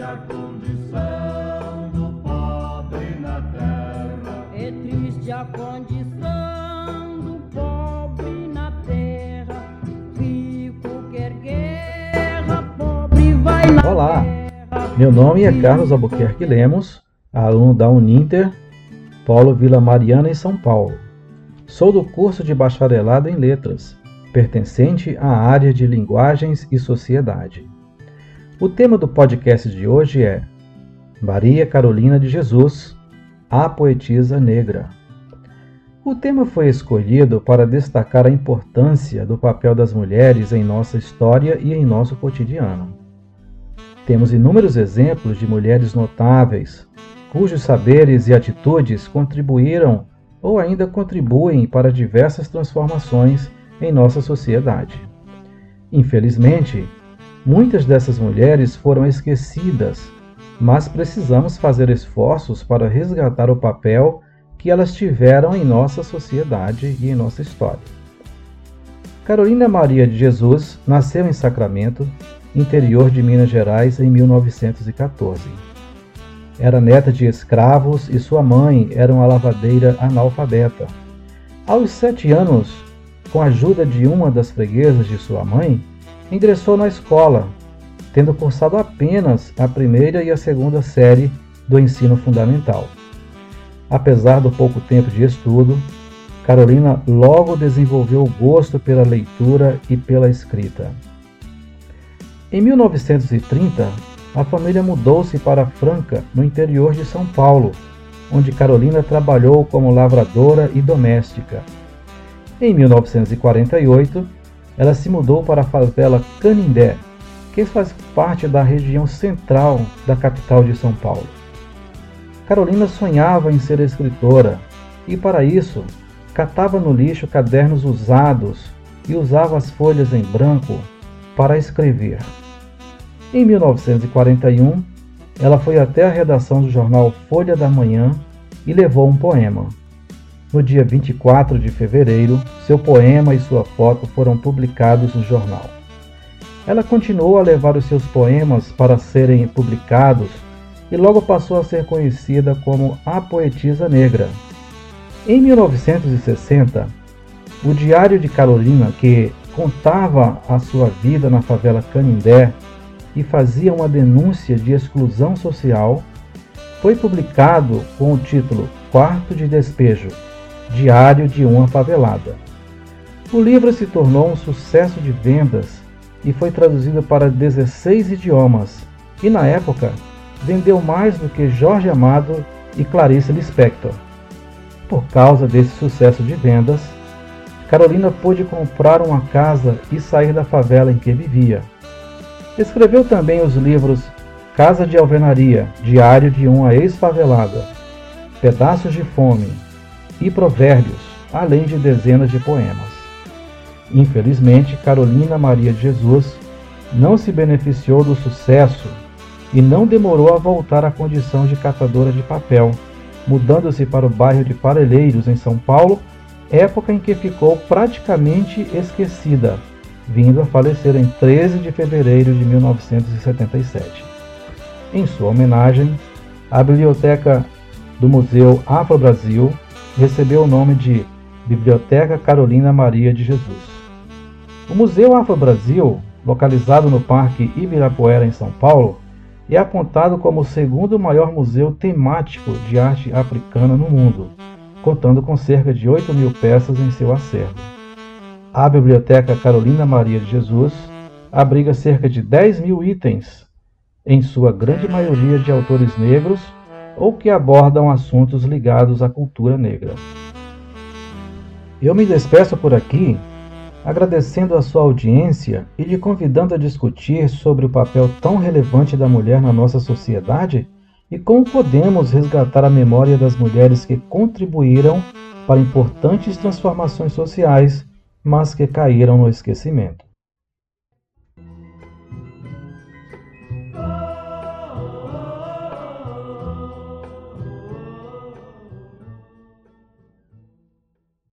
triste a condição do pobre na terra. É triste a condição do pobre na terra. Rico quer guerra, pobre vai na Olá, guerra. meu nome é Carlos Albuquerque Lemos, aluno da Uninter, Polo Vila Mariana, em São Paulo. Sou do curso de Bacharelado em Letras, pertencente à área de Linguagens e Sociedade. O tema do podcast de hoje é Maria Carolina de Jesus, a poetisa negra. O tema foi escolhido para destacar a importância do papel das mulheres em nossa história e em nosso cotidiano. Temos inúmeros exemplos de mulheres notáveis, cujos saberes e atitudes contribuíram ou ainda contribuem para diversas transformações em nossa sociedade. Infelizmente, muitas dessas mulheres foram esquecidas, mas precisamos fazer esforços para resgatar o papel que elas tiveram em nossa sociedade e em nossa história. Carolina Maria de Jesus nasceu em Sacramento, interior de Minas Gerais, em 1914. Era neta de escravos e sua mãe era uma lavadeira analfabeta. Aos sete anos, com a ajuda de uma das freguesas de sua mãe, ingressou na escola, tendo cursado apenas a primeira e a segunda série do ensino fundamental. Apesar do pouco tempo de estudo, Carolina logo desenvolveu o gosto pela leitura e pela escrita. Em 1930, a família mudou-se para Franca, no interior de São Paulo, onde Carolina trabalhou como lavradora e doméstica. Em 1948, ela se mudou para a favela Canindé, que faz parte da região central da capital de São Paulo. Carolina sonhava em ser escritora e, para isso, catava no lixo cadernos usados e usava as folhas em branco para escrever. Em 1941, ela foi até a redação do jornal Folha da Manhã e levou um poema. No dia 24 de fevereiro, seu poema e sua foto foram publicados no jornal. Ela continuou a levar os seus poemas para serem publicados e logo passou a ser conhecida como a Poetisa Negra. Em 1960, o Diário de Carolina, que contava a sua vida na favela Canindé e fazia uma denúncia de exclusão social, foi publicado com o título Quarto de Despejo Diário de uma Favelada. O livro se tornou um sucesso de vendas e foi traduzido para 16 idiomas, e na época vendeu mais do que Jorge Amado e Clarice Lispector. Por causa desse sucesso de vendas, Carolina pôde comprar uma casa e sair da favela em que vivia. Escreveu também os livros Casa de Alvenaria, Diário de uma Ex-Favelada, Pedaços de Fome e Provérbios, além de dezenas de poemas. Infelizmente, Carolina Maria de Jesus não se beneficiou do sucesso e não demorou a voltar à condição de catadora de papel, mudando-se para o bairro de Parelheiros, em São Paulo, época em que ficou praticamente esquecida, vindo a falecer em 13 de fevereiro de 1977. Em sua homenagem, a biblioteca do Museu Afro Brasil recebeu o nome de Biblioteca Carolina Maria de Jesus. O Museu Afro Brasil, localizado no Parque Ibirapuera, em São Paulo, é apontado como o segundo maior museu temático de arte africana no mundo, contando com cerca de 8 mil peças em seu acervo. A Biblioteca Carolina Maria de Jesus abriga cerca de 10 mil itens, em sua grande maioria de autores negros ou que abordam assuntos ligados à cultura negra. Eu me despeço por aqui, agradecendo a sua audiência e lhe convidando a discutir sobre o papel tão relevante da mulher na nossa sociedade e como podemos resgatar a memória das mulheres que contribuíram para importantes transformações sociais, mas que caíram no esquecimento.